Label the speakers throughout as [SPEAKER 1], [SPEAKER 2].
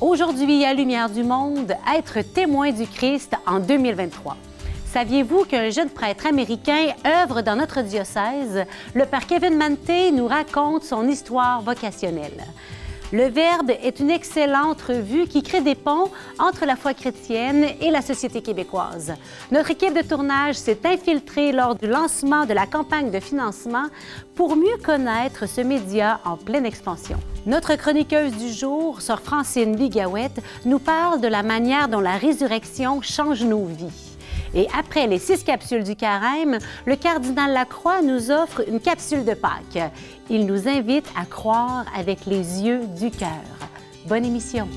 [SPEAKER 1] Aujourd'hui, à Lumière du Monde, être témoin du Christ en 2023. Saviez-vous qu'un jeune prêtre américain œuvre dans notre diocèse? Le père Kevin Manté nous raconte son histoire vocationnelle. Le Verbe est une excellente revue qui crée des ponts entre la foi chrétienne et la société québécoise. Notre équipe de tournage s'est infiltrée lors du lancement de la campagne de financement pour mieux connaître ce média en pleine expansion. Notre chroniqueuse du jour, Sœur Francine Bigawette, nous parle de la manière dont la résurrection change nos vies. Et après les six capsules du carême, le cardinal Lacroix nous offre une capsule de Pâques. Il nous invite à croire avec les yeux du cœur. Bonne émission.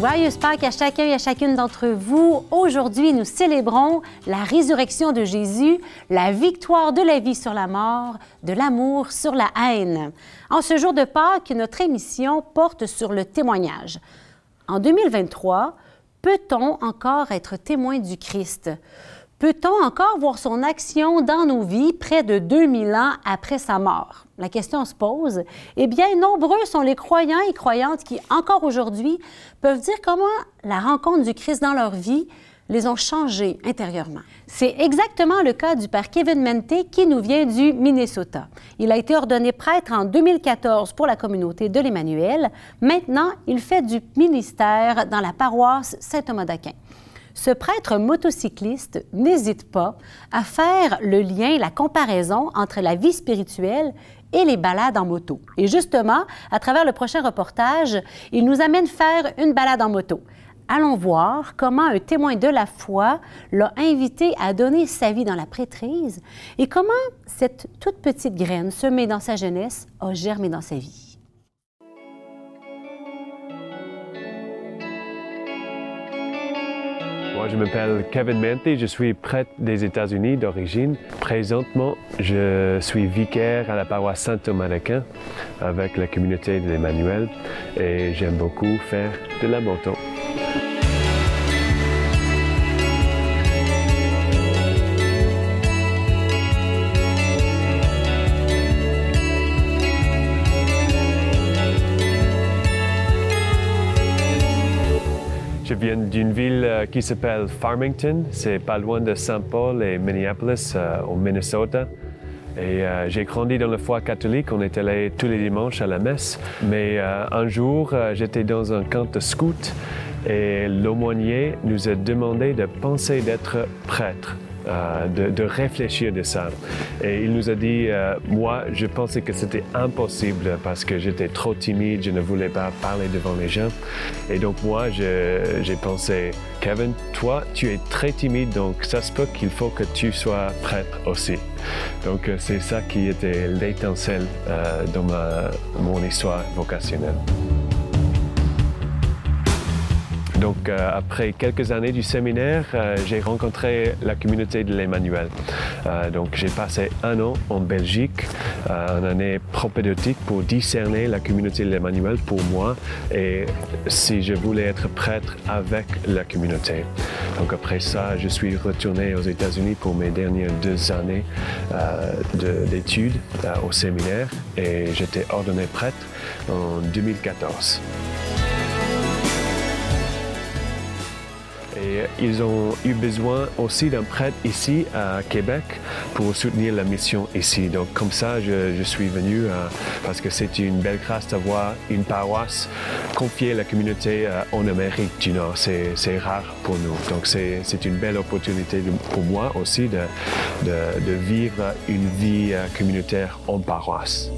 [SPEAKER 1] Joyeuse Pâques à chacun et à chacune d'entre vous. Aujourd'hui, nous célébrons la résurrection de Jésus, la victoire de la vie sur la mort, de l'amour sur la haine. En ce jour de Pâques, notre émission porte sur le témoignage. En 2023, peut-on encore être témoin du Christ? Peut-on encore voir son action dans nos vies près de 2000 ans après sa mort? La question se pose. Eh bien, nombreux sont les croyants et croyantes qui, encore aujourd'hui, peuvent dire comment la rencontre du Christ dans leur vie les ont changés intérieurement. C'est exactement le cas du père Kevin Mente qui nous vient du Minnesota. Il a été ordonné prêtre en 2014 pour la communauté de l'Emmanuel. Maintenant, il fait du ministère dans la paroisse Saint-Thomas d'Aquin ce prêtre motocycliste n'hésite pas à faire le lien, la comparaison entre la vie spirituelle et les balades en moto. Et justement, à travers le prochain reportage, il nous amène faire une balade en moto. Allons voir comment un témoin de la foi l'a invité à donner sa vie dans la prêtrise et comment cette toute petite graine semée dans sa jeunesse a germé dans sa vie.
[SPEAKER 2] Moi, je m'appelle Kevin Manty, je suis prêtre des États-Unis d'origine. Présentement, je suis vicaire à la paroisse Saint-Thomas d'Aquin avec la communauté de l'Emmanuel et j'aime beaucoup faire de la moto. Viens d'une ville euh, qui s'appelle Farmington. C'est pas loin de Saint Paul et Minneapolis, euh, au Minnesota. Et euh, j'ai grandi dans la foi catholique. On est allé tous les dimanches à la messe. Mais un jour, j'étais dans un camp de scout et l'aumônier nous a demandé de penser d'être prêtre. Euh, de, réfléchir de ça. Et il nous a dit, euh, moi, je pensais que c'était impossible parce que j'étais trop timide, je ne voulais pas parler devant les gens. Et donc moi, j'ai pensé, Kevin, toi, tu es très timide, donc ça se peut qu'il faut que tu sois prêtre aussi. Donc euh, c'est ça qui était l'étincelle dans mon histoire vocationnelle. Donc, euh, après quelques années du séminaire, euh, j'ai rencontré la communauté de l'Emmanuel. Euh, donc, j'ai passé un an en Belgique, une année propédeutique pour discerner la communauté de l'Emmanuel pour moi et si je voulais être prêtre avec la communauté. Donc, après ça, je suis retourné aux États-Unis pour mes dernières deux années d'études au séminaire et j'étais ordonné prêtre en 2014. Ils ont eu besoin aussi d'un prêtre ici à Québec pour soutenir la mission ici. Donc comme ça, je, suis venu euh, parce que c'est une belle grâce d'avoir une paroisse confiée à la communauté euh, en Amérique du Nord. C'est rare pour nous. Donc c'est une belle opportunité pour moi aussi de, vivre une vie euh, communautaire en paroisse.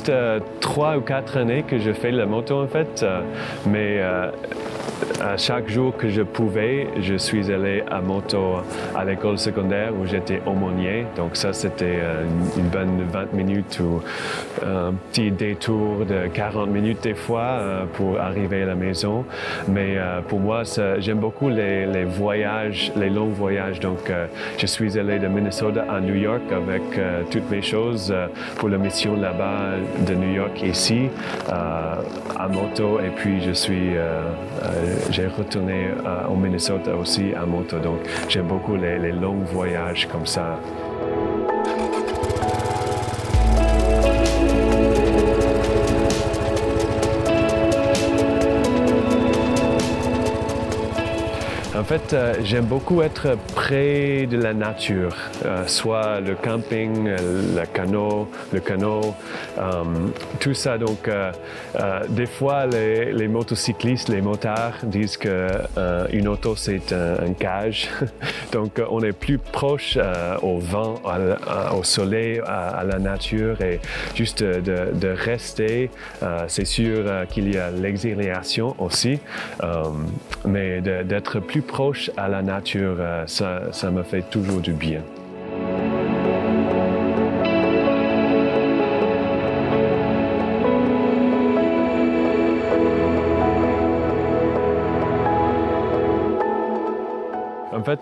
[SPEAKER 2] Juste euh, trois ou quatre années que je fais la moto en fait, euh, mais euh, chaque jour que je pouvais, je suis allé à moto à l'école secondaire où j'étais aumônier. Donc ça, c'était euh, une bonne 20 minutes ou un petit détour de 40 minutes des fois euh, pour arriver à la maison. Mais euh, pour moi, j'aime beaucoup les, les, voyages, les longs voyages. Donc je suis allé de Minnesota à New York avec toutes mes choses pour la mission là-bas de New York ici à moto. Et puis je suis j'ai retourné euh, au Minnesota aussi à moto, donc j'aime beaucoup les, les longs voyages comme ça. En fait, euh, j'aime beaucoup être près de la nature, euh, soit le camping, euh, le canot, le canot, tout ça. Donc, des fois, les, motocyclistes, les motards disent qu'une auto, c'est un, cage. Donc, on est plus proche au vent, au soleil, à, la nature et juste de, rester. c'est sûr qu'il y a l'exiliation aussi, mais d'être plus proche à la nature, euh, ça, ça me fait toujours du bien.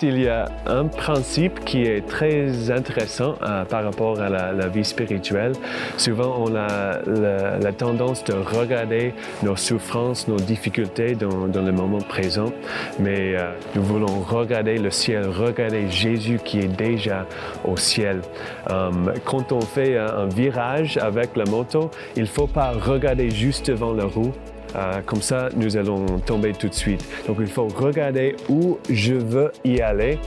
[SPEAKER 2] Il y a un principe qui est très intéressant euh, par rapport à la, vie spirituelle. Souvent, on a la, tendance de regarder nos souffrances, nos difficultés dans, le moment présent, mais euh, nous voulons regarder le ciel, regarder Jésus qui est déjà au ciel. Euh, quand on fait un virage avec la moto, il ne faut pas regarder juste devant la roue, euh, comme ça, nous allons tomber tout de suite. Donc, il faut regarder où je veux y aller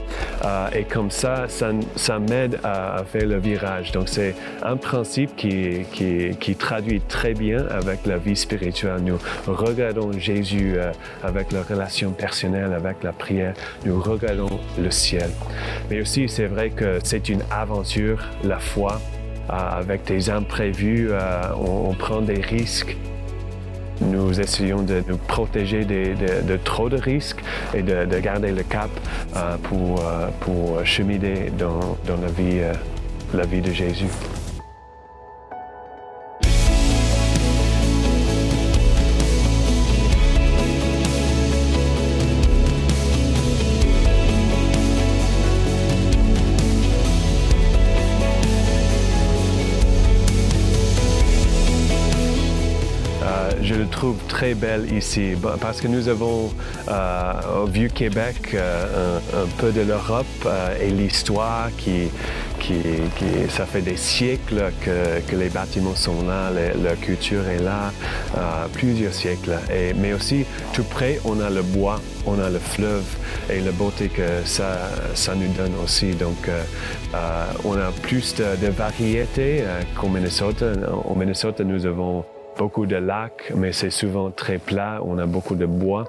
[SPEAKER 2] euh, et comme ça, ça, m'aide à, faire le virage. Donc, c'est un principe qui, traduit très bien avec la vie spirituelle. Nous regardons Jésus euh, avec la relation personnelle, avec la prière. Nous regardons le ciel. Mais aussi, c'est vrai que c'est une aventure, la foi. avec des imprévus, on prend des risques. Nous essayons de nous protéger de, trop de risques et de, garder le cap euh, pour, euh, pour cheminer dans, euh, la vie de Jésus. Je le trouve très belle ici parce que nous avons euh, au Vieux-Québec euh, un, peu de l'Europe euh, et l'histoire qui, qui, ça fait des siècles que, les bâtiments sont là, la culture est là, plusieurs siècles. Et, mais aussi, tout près, on a le bois, on a le fleuve et la beauté que ça, ça nous donne aussi. Donc, on a plus de, de variété qu'au Minnesota. Au Minnesota, nous avons beaucoup de lacs, mais c'est souvent très plat. On a beaucoup de bois.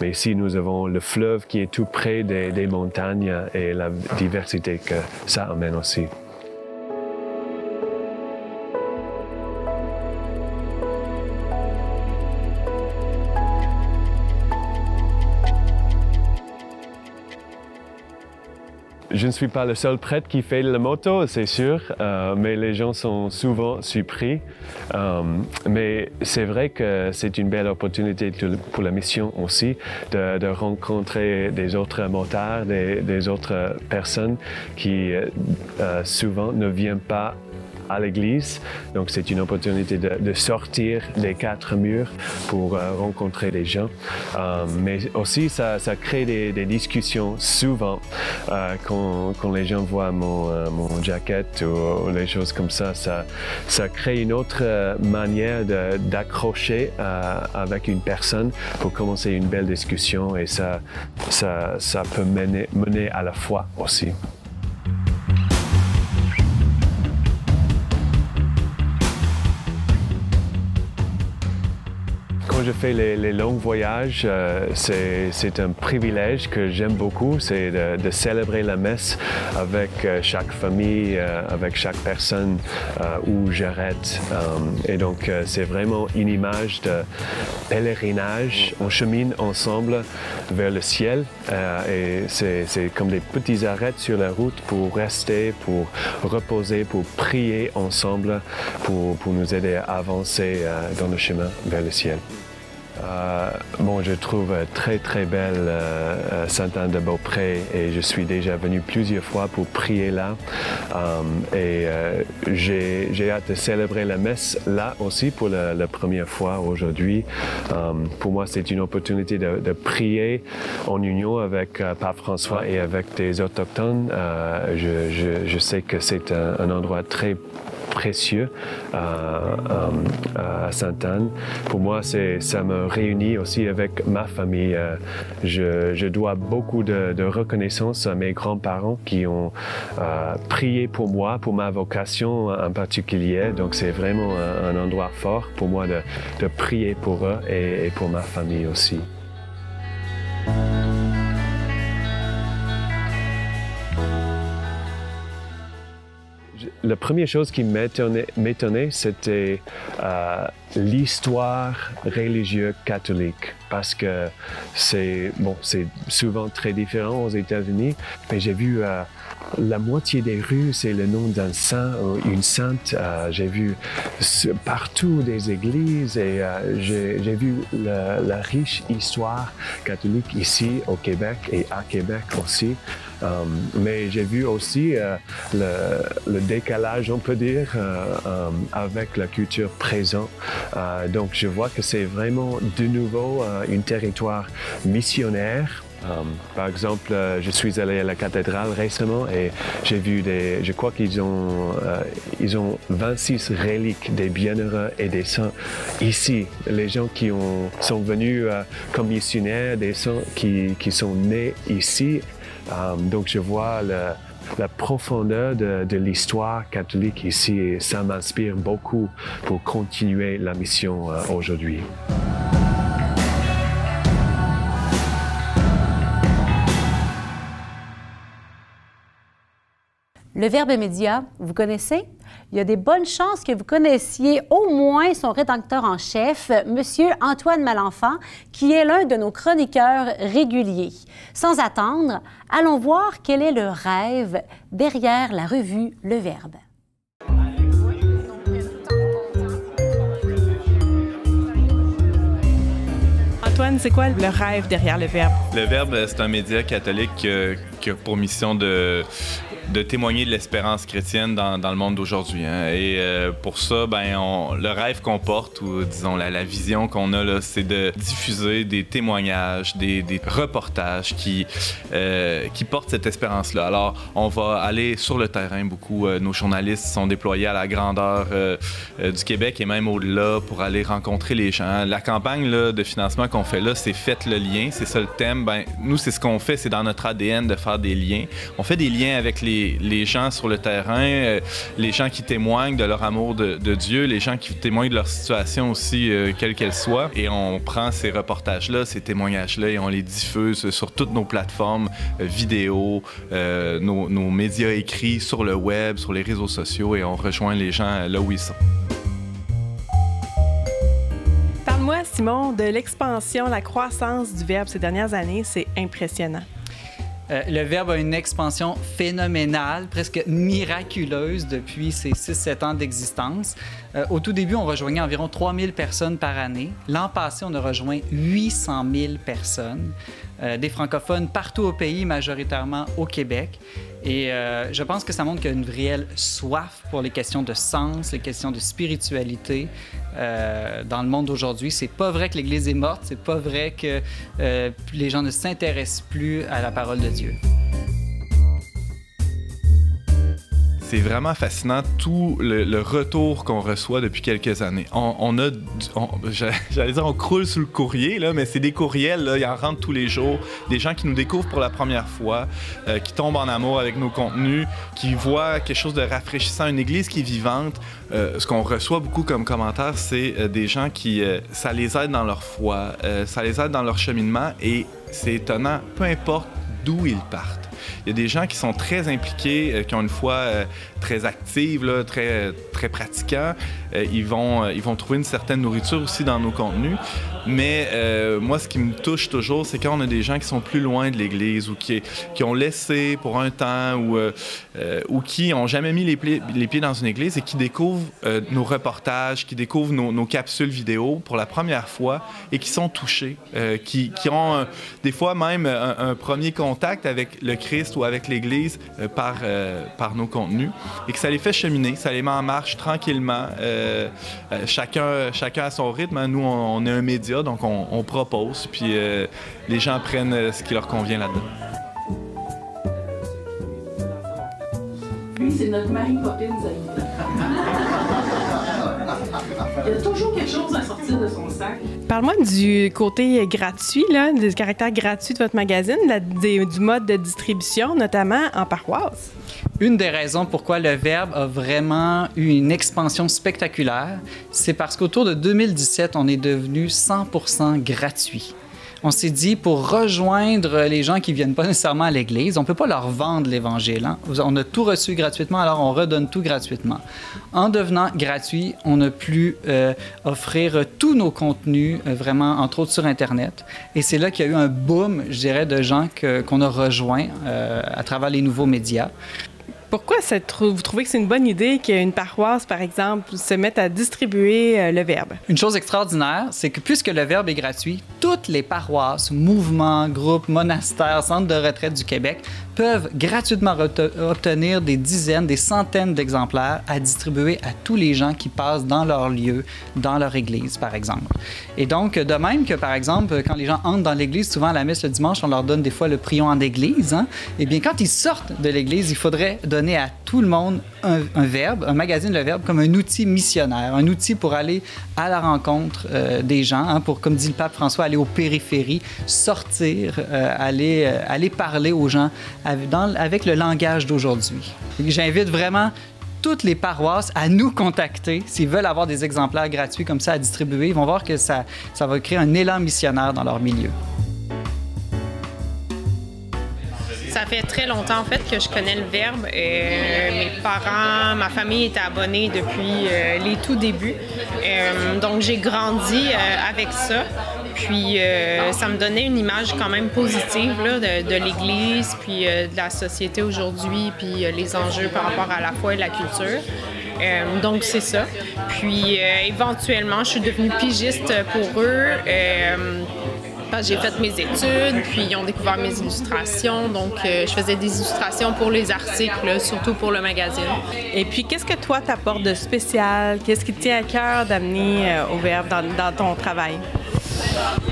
[SPEAKER 2] Mais ici, nous avons le fleuve qui est tout près des, montagnes et la diversité que ça amène aussi. Je ne suis pas le seul prêtre qui fait la moto, c'est sûr, euh, mais les gens sont souvent surpris. Euh, mais c'est vrai que c'est une belle opportunité pour la mission aussi de, rencontrer des autres motards, des, autres personnes qui euh, souvent ne viennent pas à l'église. Donc c'est une opportunité de, sortir des quatre murs pour euh, rencontrer des gens. Euh, mais aussi ça, ça crée des, discussions souvent euh, quand, quand, les gens voient mon, mon jacket ou, les choses comme ça, ça. Ça crée une autre manière d'accrocher avec une personne pour commencer une belle discussion et ça, ça, ça peut mener, mener à la foi aussi. Je fais les, longs voyages, euh, c'est un privilège que j'aime beaucoup, c'est de, célébrer la messe avec euh, chaque famille, euh, avec chaque personne où j'arrête. et donc, c'est vraiment une image de pèlerinage. On chemine ensemble vers le ciel et c'est comme des petits arrêts sur la route pour rester, pour reposer, pour prier ensemble, pour nous aider à avancer dans le chemin vers le ciel. Euh, bon, je trouve très très belle euh, euh, Sainte-Anne de Beaupré et je suis déjà venu plusieurs fois pour prier là. et j'ai hâte de célébrer la messe là aussi pour la, première fois aujourd'hui. pour moi, c'est une opportunité de, prier en union avec Pape François et avec des autochtones. Je, je, sais que c'est un, endroit très précieux à Sainte-Anne. Pour moi, ça me réunit aussi avec ma famille. Euh, je, dois beaucoup de, reconnaissance à mes grands-parents qui ont euh, prié pour moi, pour ma vocation en particulier. Donc, c'est vraiment un, endroit fort pour moi de, prier pour eux et pour ma famille aussi. La première chose qui m'étonnait, c'était euh, l'histoire religieuse catholique, parce que c'est bon, souvent très différent aux États-Unis. Mais j'ai vu euh, la moitié des rues, c'est le nom d'un saint ou une sainte. Euh, j'ai vu partout des églises et j'ai vu la, riche histoire catholique ici au Québec et à Québec aussi. mais j'ai vu aussi le, le décalage, on peut dire, euh, euh, avec la culture présente. Euh, donc, je vois que c'est vraiment de nouveau un territoire missionnaire. Par exemple, je suis allé à la cathédrale récemment et j'ai vu des, je crois qu'ils ont, ils ont 26 reliques des bienheureux et des saints ici. Les gens qui ont, sont venus comme missionnaires, des saints qui, qui sont nés ici. donc, je vois la profondeur de, l'histoire catholique ici et ça m'inspire beaucoup pour continuer la mission euh, aujourd'hui.
[SPEAKER 1] Le Verbe média, vous connaissez? Il y a des bonnes chances que vous connaissiez au moins son rédacteur en chef, M. Antoine Malenfant, qui est l'un de nos chroniqueurs réguliers. Sans attendre, allons voir quel est le rêve derrière la revue Le Verbe.
[SPEAKER 3] Antoine, c'est quoi le rêve derrière le Verbe?
[SPEAKER 4] Le Verbe, c'est un média catholique qui a pour mission de de témoigner de l'espérance chrétienne dans, le monde d'aujourd'hui. Hein. Et euh, pour ça, ben, le rêve qu'on porte, ou disons la, vision qu'on a, c'est de diffuser des témoignages, des, reportages qui, euh, qui portent cette espérance-là. Alors, on va aller sur le terrain beaucoup. Euh, nos journalistes sont déployés à la grandeur du Québec et même au-delà pour aller rencontrer les gens. La campagne là, de financement qu'on fait là, c'est Faites le lien. C'est ça le thème. Ben, nous, c'est ce qu'on fait, c'est dans notre ADN de faire des liens. On fait des liens avec les les, gens sur le terrain, euh, les gens qui témoignent de leur amour de, Dieu, les gens qui témoignent de leur situation aussi, euh, quelle qu'elle soit. Et on prend ces reportages-là, ces témoignages-là, et on les diffuse sur toutes nos plateformes euh, vidéo, nos, nos médias écrits, sur le web, sur les réseaux sociaux, et on rejoint les gens là où ils sont.
[SPEAKER 3] Parle-moi, Simon, de l'expansion, la croissance du Verbe ces dernières années. C'est impressionnant.
[SPEAKER 5] Euh, le Verbe a une expansion phénoménale, presque miraculeuse depuis ses 6-7 ans d'existence. Euh, au tout début, on rejoignait environ 3000 personnes par année. L'an passé, on a rejoint 800 000 personnes, euh, des francophones partout au pays, majoritairement au Québec. Et euh, je pense que ça montre qu'il y a une réelle soif pour les questions de sens, les questions de spiritualité euh, dans le monde d'aujourd'hui. C'est pas vrai que l'Église est morte, c'est pas vrai que euh, les gens ne s'intéressent plus à la parole de Dieu.
[SPEAKER 4] C'est vraiment fascinant tout le, retour qu'on reçoit depuis quelques années. On, a, j'allais dire, on croule sous le courrier, là, mais c'est des courriels, là, il en rentre tous les jours. Des gens qui nous découvrent pour la première fois, euh, qui tombent en amour avec nos contenus, qui voient quelque chose de rafraîchissant, une église qui est vivante. Euh, ce qu'on reçoit beaucoup comme commentaire, c'est euh, des gens qui, ça les aide dans leur foi, ça les aide dans leur cheminement et c'est étonnant, peu importe d'où ils partent. Il y a des gens qui sont très impliqués, euh, qui ont une foi euh, très active, très, très pratiquant. Euh, ils, vont, ils vont trouver une certaine nourriture aussi dans nos contenus. Mais moi, ce qui me touche toujours, c'est quand on a des gens qui sont plus loin de l'Église ou qui, qui ont laissé pour un temps ou, ou qui n'ont jamais mis les, les, pieds dans une Église et qui découvrent nos reportages, qui découvrent nos, capsules vidéo pour la première fois et qui sont touchés, qui, qui, ont des fois même un, un premier contact avec le Christ ou avec l'Église euh, par, euh, par nos contenus et que ça les fait cheminer, ça les met en marche tranquillement. Euh, chacun, chacun à son rythme. Hein. Nous, on, est un média, donc on, propose, puis les gens prennent ce qui leur convient là-dedans.
[SPEAKER 6] Lui, c'est notre Marie Poppins Il y a toujours quelque chose à sortir de son sac.
[SPEAKER 3] Parle-moi du côté gratuit, là, du caractère gratuit de votre magazine, du mode de distribution, notamment en paroisse.
[SPEAKER 5] Une des raisons pourquoi le Verbe a vraiment eu une expansion spectaculaire, c'est parce qu'autour de 2017, on est devenu 100% gratuit on s'est dit pour rejoindre les gens qui viennent pas nécessairement à l'Église, on peut pas leur vendre l'Évangile. Hein. On a tout reçu gratuitement, alors on redonne tout gratuitement. En devenant gratuit, on a pu euh, offrir tous nos contenus, euh, vraiment, entre autres sur Internet. Et c'est là qu'il y a eu un boom, je dirais, de gens qu'on a rejoints euh, à travers les nouveaux médias.
[SPEAKER 3] Pourquoi vous trouvez que c'est une bonne idée qu'une paroisse, par exemple, se mette à distribuer euh, le Verbe?
[SPEAKER 5] Une chose extraordinaire, c'est que puisque le Verbe est gratuit, toutes les paroisses, mouvements, groupes, monastères, centres de retraite du Québec peuvent gratuitement obtenir des dizaines, des centaines d'exemplaires à distribuer à tous les gens qui passent dans leur lieu, dans leur église, par exemple. Et donc, de même que, par exemple, quand les gens entrent dans l'église, souvent à la messe le dimanche, on leur donne des fois le prion en église. Hein? Eh bien, quand ils sortent de l'église, il faudrait donner à tout le monde un, verbe, un magazine Le Verbe, comme un outil missionnaire, un outil pour aller à la rencontre euh, des gens, hein, pour, comme dit le pape François, aller aux périphéries, sortir, euh, aller, euh, aller parler aux gens avec le langage d'aujourd'hui. J'invite vraiment toutes les paroisses à nous contacter s'ils veulent avoir des exemplaires gratuits comme ça à distribuer. Ils vont voir que ça va créer un élan missionnaire dans leur milieu.
[SPEAKER 7] Ça fait très longtemps en fait que je connais le verbe. Euh, mes parents, ma famille étaient abonnés depuis euh, les tout débuts. Euh, donc j'ai grandi avec ça. Puis ça me donnait une image quand même positive de, l'Église, puis de la société aujourd'hui, puis les enjeux par rapport à la foi et la culture. donc c'est ça. Puis éventuellement, je suis devenue pigiste pour eux j'ai fait mes études, puis ils ont découvert mes illustrations. Donc, euh, je faisais des illustrations pour les articles, surtout pour le magazine.
[SPEAKER 3] Et puis, qu'est-ce que toi t'apportes de spécial? Qu'est-ce qui te tient à cœur d'amener euh, au Verbe dans ton travail?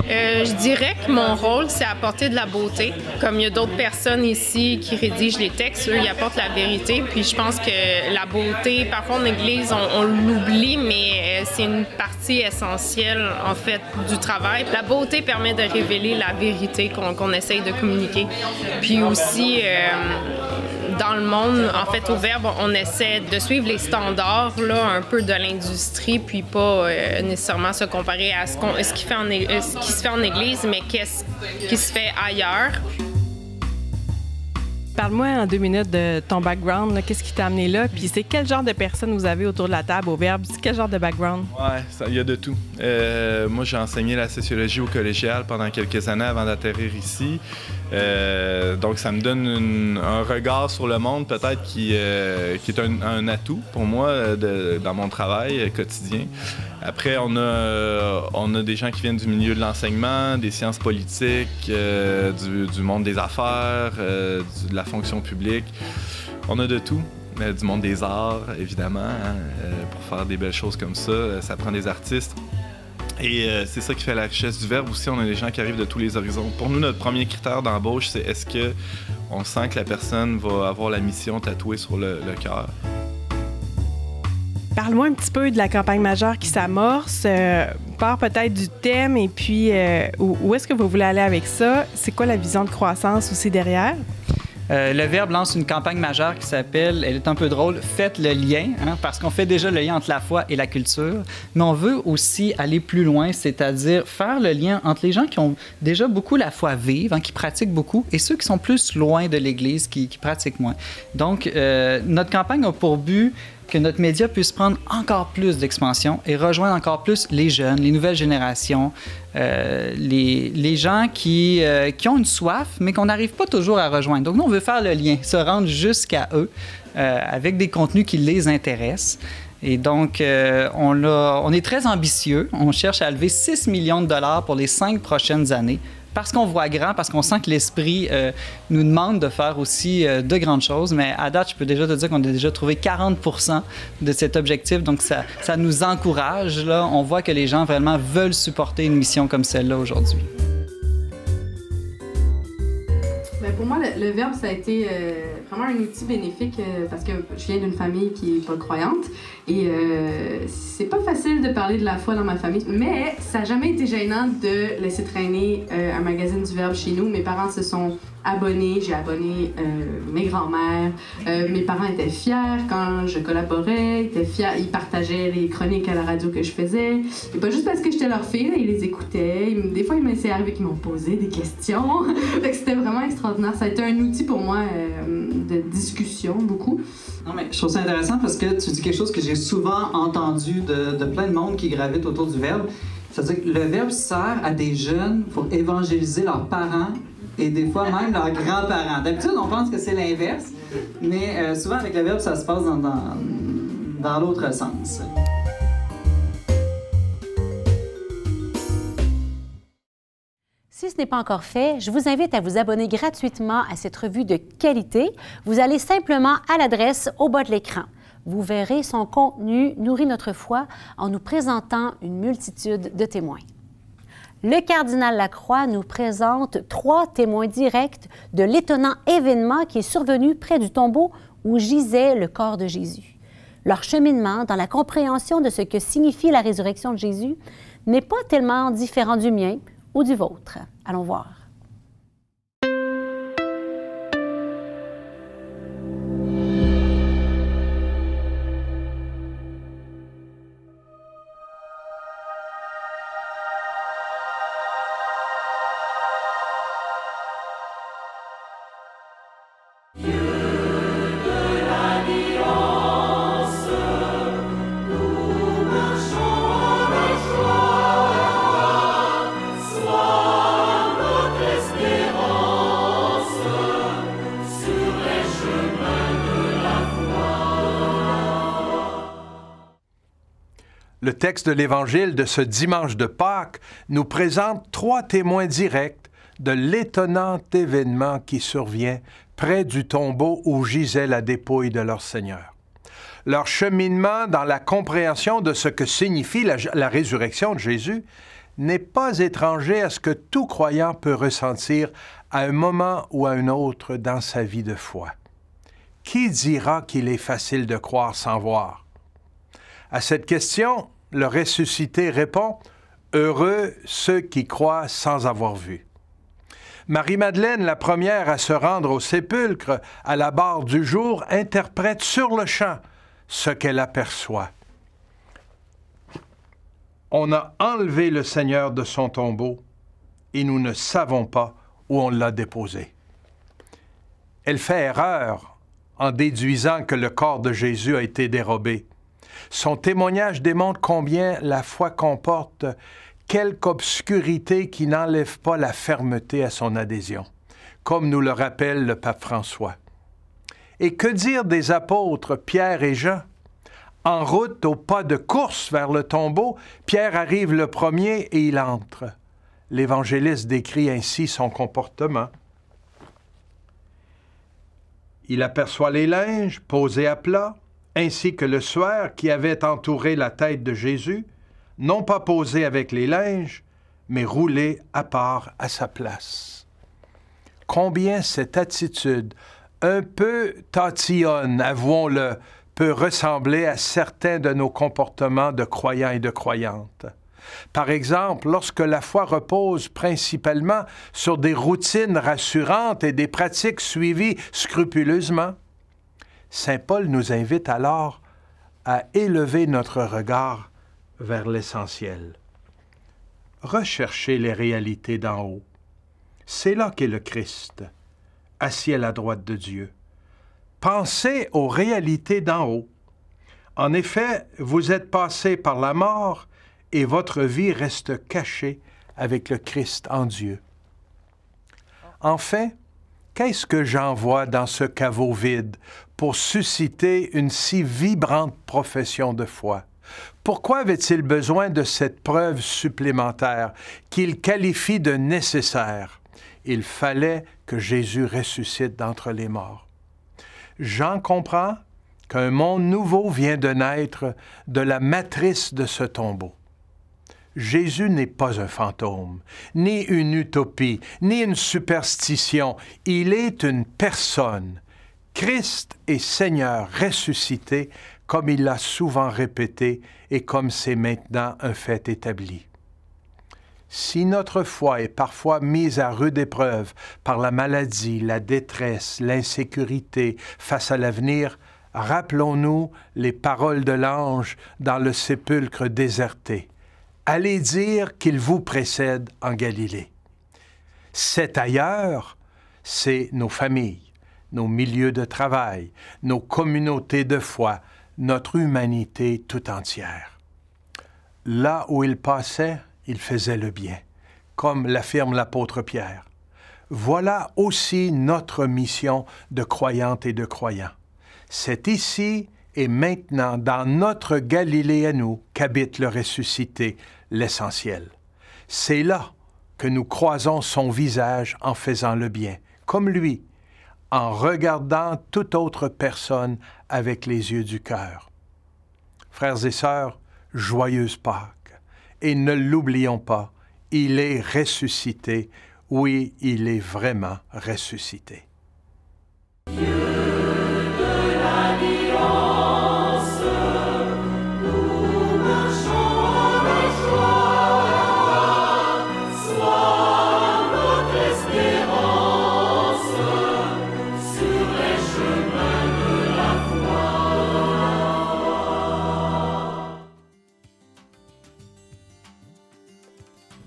[SPEAKER 7] Euh, je dirais que mon rôle, c'est apporter de la beauté. Comme il y a d'autres personnes ici qui rédigent les textes, eux, ils apportent la vérité. Puis je pense que la beauté, parfois en Église, on, l'oublie, mais euh, c'est une partie essentielle, en fait, du travail. La beauté permet de révéler la vérité qu'on essaye de communiquer. Puis aussi, euh, dans le monde, en fait, au Verbe, on essaie de suivre les standards là, un peu de l'industrie, puis pas euh, nécessairement se comparer à ce, qu'on, ce, qui fait en, ce qui se fait en Église, mais qu'est-ce qui se fait ailleurs.
[SPEAKER 3] Parle-moi en deux minutes de ton background. Qu'est-ce qui t'a amené là? Puis c'est quel genre de personnes vous avez autour de la table au Verbe? Quel genre de background?
[SPEAKER 4] Ouais, il y a de tout. Euh, moi, j'ai enseigné la sociologie au collégial pendant quelques années avant d'atterrir ici. Euh, donc, ça me donne un regard sur le monde peut-être qui, euh, qui est un, atout pour moi dans mon travail quotidien. Après, on a, on a des gens qui viennent du milieu de l'enseignement, des sciences politiques, du, monde des affaires, de la fonction publique. On a de tout. Du monde des arts, évidemment. Hein, pour faire des belles choses comme ça, ça prend des artistes. Et euh, c'est ça qui fait la richesse du verbe aussi. On a des gens qui arrivent de tous les horizons. Pour nous, notre premier critère d'embauche, c'est est-ce que on sent que la personne va avoir la mission tatouée sur le cœur?
[SPEAKER 3] Parle-moi un petit peu de la campagne majeure qui s'amorce. Euh, part peut-être du thème et puis euh, où, est-ce que vous voulez aller avec ça? C'est quoi la vision de croissance aussi derrière?
[SPEAKER 5] Euh, le Verbe lance une campagne majeure qui s'appelle, elle est un peu drôle, Faites le lien, hein, parce qu'on fait déjà le lien entre la foi et la culture, mais on veut aussi aller plus loin, c'est-à-dire faire le lien entre les gens qui ont déjà beaucoup la foi vive, hein, qui pratiquent beaucoup, et ceux qui sont plus loin de l'Église, qui, qui pratiquent moins. Donc, euh, notre campagne a pour but que notre média puisse prendre encore plus d'expansion et rejoindre encore plus les jeunes, les nouvelles générations, euh, les, les, gens qui, euh, qui ont une soif, mais qu'on n'arrive pas toujours à rejoindre. Donc, nous, on veut faire le lien, se rendre jusqu'à eux euh, avec des contenus qui les intéressent. Et donc, on, on est très ambitieux. On cherche à lever 6 millions de dollars pour les cinq prochaines années parce qu'on voit grand, parce qu'on sent que l'esprit euh, nous demande de faire aussi euh, de grandes choses. Mais à date, je peux déjà te dire qu'on a déjà trouvé 40 de cet objectif. Donc, ça, ça nous encourage. Là. On voit que les gens vraiment veulent supporter une mission comme celle-là aujourd'hui.
[SPEAKER 8] Pour moi, le, verbe, ça a été euh, vraiment un outil bénéfique euh, parce que je viens d'une famille qui est pas croyante et euh, c'est pas facile de parler de la foi dans ma famille, mais ça n'a jamais été gênant de laisser traîner un magazine du verbe chez nous. Mes parents se sont abonnés, j'ai abonné euh, mes grands-mères. mes parents étaient fiers quand je collaborais, ils étaient fiers, ils partageaient les chroniques à la radio que je faisais. Et pas juste parce que j'étais leur fille, ils les écoutaient. Ils, des fois, il m'est arrivé qu'ils m'ont posé des questions. c'était vraiment extraordinaire. Ça a été un outil pour moi de discussion, beaucoup.
[SPEAKER 9] Non, mais je trouve ça intéressant parce que tu dis quelque chose que j'ai souvent entendu de, de, plein de monde qui gravitent autour du verbe. C'est-à-dire que le verbe sert à des jeunes pour évangéliser leurs parents et des fois même leurs grands-parents. D'habitude, on pense que c'est l'inverse, mais euh, souvent avec le verbe, ça se passe dans, dans, dans l'autre sens.
[SPEAKER 1] Si ce n'est pas encore fait, je vous invite à vous abonner gratuitement à cette revue de qualité. Vous allez simplement à l'adresse au bas de l'écran. Vous verrez son contenu nourrit notre foi en nous présentant une multitude de témoins. Le cardinal Lacroix nous présente trois témoins directs de l'étonnant événement qui est survenu près du tombeau où gisait le corps de Jésus. Leur cheminement dans la compréhension de ce que signifie la résurrection de Jésus n'est pas tellement différent du mien, ou du vôtre. Allons voir.
[SPEAKER 10] Texte de l'Évangile de ce dimanche de Pâques nous présente trois témoins directs de l'étonnant événement qui survient près du tombeau où gisait la dépouille de leur Seigneur. Leur cheminement dans la compréhension de ce que signifie la, la résurrection de Jésus n'est pas étranger à ce que tout croyant peut ressentir à un moment ou à un autre dans sa vie de foi. Qui dira qu'il est facile de croire sans voir? À cette question, le ressuscité répond Heureux ceux qui croient sans avoir vu. Marie-Madeleine, la première à se rendre au sépulcre à la barre du jour, interprète sur le champ ce qu'elle aperçoit. On a enlevé le Seigneur de son tombeau et nous ne savons pas où on l'a déposé. Elle fait erreur en déduisant que le corps de Jésus a été dérobé. Son témoignage démontre combien la foi comporte quelque obscurité qui n'enlève pas la fermeté à son adhésion, comme nous le rappelle le pape François. Et que dire des apôtres Pierre et Jean? En route au pas de course vers le tombeau, Pierre arrive le premier et il entre. L'évangéliste décrit ainsi son comportement. Il aperçoit les linges posés à plat, ainsi que le suaire qui avait entouré la tête de Jésus, non pas posé avec les linges, mais roulé à part à sa place. combien cette attitude, un peu tatillonne, avouons-le, peut ressembler à certains de nos comportements de croyants et de croyantes. Par exemple, lorsque la foi repose principalement sur des routines rassurantes et des pratiques suivies scrupuleusement, Saint Paul nous invite alors à élever notre regard vers l'essentiel. Recherchez les réalités d'en haut. C'est là qu'est le Christ, assis à la droite de Dieu. Pensez aux réalités d'en haut. En effet, vous êtes passé par la mort et votre vie reste cachée avec le Christ en Dieu. Enfin, qu'est-ce que j'envoie dans ce caveau vide pour susciter une si vibrante profession de foi? Pourquoi avait-il besoin de cette preuve supplémentaire qu'il qualifie de nécessaire? Il fallait que Jésus ressuscite d'entre les morts. Jean comprend qu'un monde nouveau vient de naître de la matrice de ce tombeau. Jésus n'est pas un fantôme, ni une utopie, ni une superstition. Il est une personne. Christ est Seigneur ressuscité, comme il l'a souvent répété et comme c'est maintenant un fait établi. Si notre foi est parfois mise à rude épreuve par la maladie, la détresse, l'insécurité face à l'avenir, rappelons-nous les paroles de l'ange dans le sépulcre déserté allez dire qu'il vous précède en Galilée. Cet ailleurs, c'est nos familles, nos milieux de travail, nos communautés de foi, notre humanité tout entière. Là où il passait, il faisait le bien, comme l'affirme l'apôtre Pierre. Voilà aussi notre mission de croyantes et de croyants. C'est ici et maintenant dans notre Galilée à nous qu'habite le ressuscité, l'essentiel. C'est là que nous croisons son visage en faisant le bien, comme lui, en regardant toute autre personne avec les yeux du cœur. Frères et sœurs, joyeuse Pâques. Et ne l'oublions pas, il est ressuscité. Oui, il est vraiment ressuscité.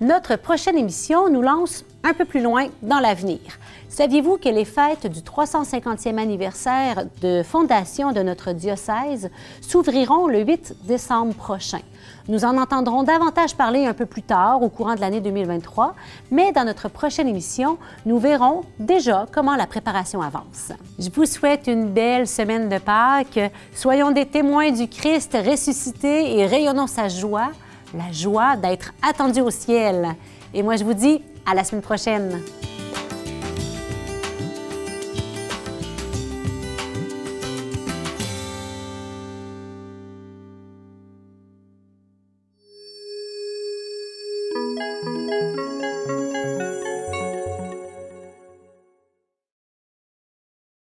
[SPEAKER 1] Notre prochaine émission nous lance un peu plus loin dans l'avenir. Saviez-vous que les fêtes du 350e anniversaire de fondation de notre diocèse s'ouvriront le 8 décembre prochain? Nous en entendrons davantage parler un peu plus tard, au courant de l'année 2023, mais dans notre prochaine émission, nous verrons déjà comment la préparation avance. Je vous souhaite une belle semaine de Pâques. Soyons des témoins du Christ ressuscité et rayonnons sa joie la joie d'être attendu au ciel. Et moi, je vous dis à la semaine prochaine.